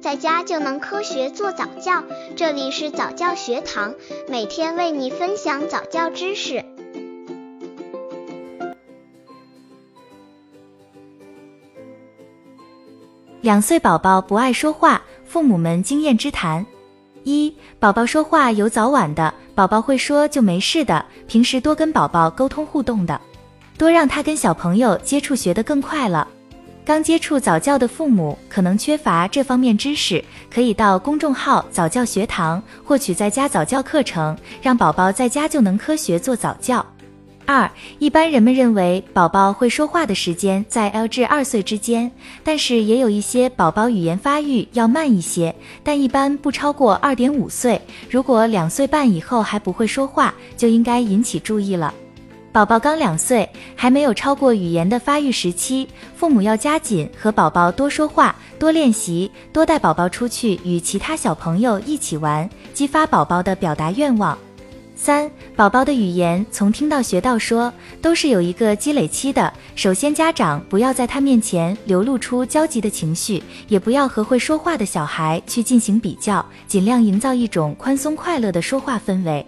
在家就能科学做早教。这里是早教学堂，每天为你分享早教知识。两岁宝宝不爱说话，父母们经验之谈：一、宝宝说话有早晚的，宝宝会说就没事的，平时多跟宝宝沟通互动的。多让他跟小朋友接触，学得更快了。刚接触早教的父母可能缺乏这方面知识，可以到公众号早教学堂获取在家早教课程，让宝宝在家就能科学做早教。二，一般人们认为宝宝会说话的时间在 L 至二岁之间，但是也有一些宝宝语言发育要慢一些，但一般不超过二点五岁。如果两岁半以后还不会说话，就应该引起注意了。宝宝刚两岁，还没有超过语言的发育时期，父母要加紧和宝宝多说话、多练习、多带宝宝出去与其他小朋友一起玩，激发宝宝的表达愿望。三、宝宝的语言从听到学到说，都是有一个积累期的。首先，家长不要在他面前流露出焦急的情绪，也不要和会说话的小孩去进行比较，尽量营造一种宽松快乐的说话氛围。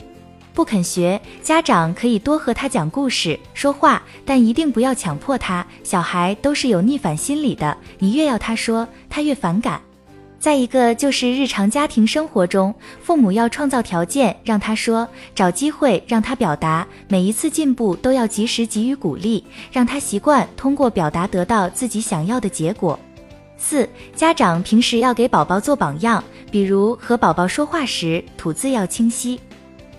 不肯学，家长可以多和他讲故事、说话，但一定不要强迫他。小孩都是有逆反心理的，你越要他说，他越反感。再一个就是日常家庭生活中，父母要创造条件让他说，找机会让他表达，每一次进步都要及时给予鼓励，让他习惯通过表达得到自己想要的结果。四，家长平时要给宝宝做榜样，比如和宝宝说话时吐字要清晰。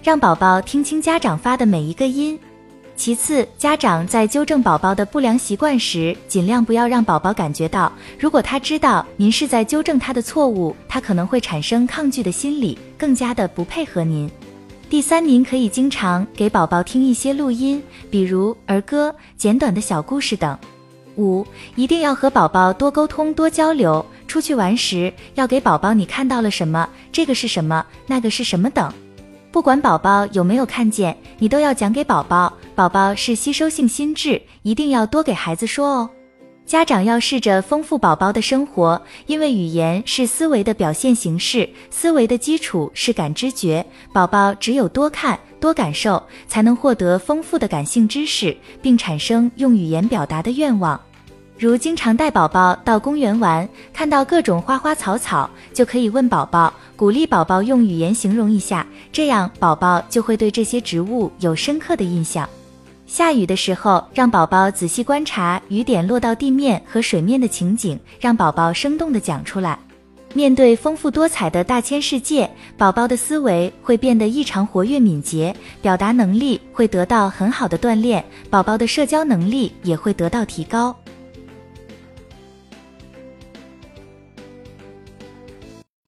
让宝宝听清家长发的每一个音。其次，家长在纠正宝宝的不良习惯时，尽量不要让宝宝感觉到，如果他知道您是在纠正他的错误，他可能会产生抗拒的心理，更加的不配合您。第三，您可以经常给宝宝听一些录音，比如儿歌、简短的小故事等。五，一定要和宝宝多沟通、多交流。出去玩时，要给宝宝你看到了什么，这个是什么，那个是什么等。不管宝宝有没有看见，你都要讲给宝宝。宝宝是吸收性心智，一定要多给孩子说哦。家长要试着丰富宝宝的生活，因为语言是思维的表现形式，思维的基础是感知觉。宝宝只有多看、多感受，才能获得丰富的感性知识，并产生用语言表达的愿望。如经常带宝宝到公园玩，看到各种花花草草，就可以问宝宝，鼓励宝宝用语言形容一下，这样宝宝就会对这些植物有深刻的印象。下雨的时候，让宝宝仔细观察雨点落到地面和水面的情景，让宝宝生动的讲出来。面对丰富多彩的大千世界，宝宝的思维会变得异常活跃敏捷，表达能力会得到很好的锻炼，宝宝的社交能力也会得到提高。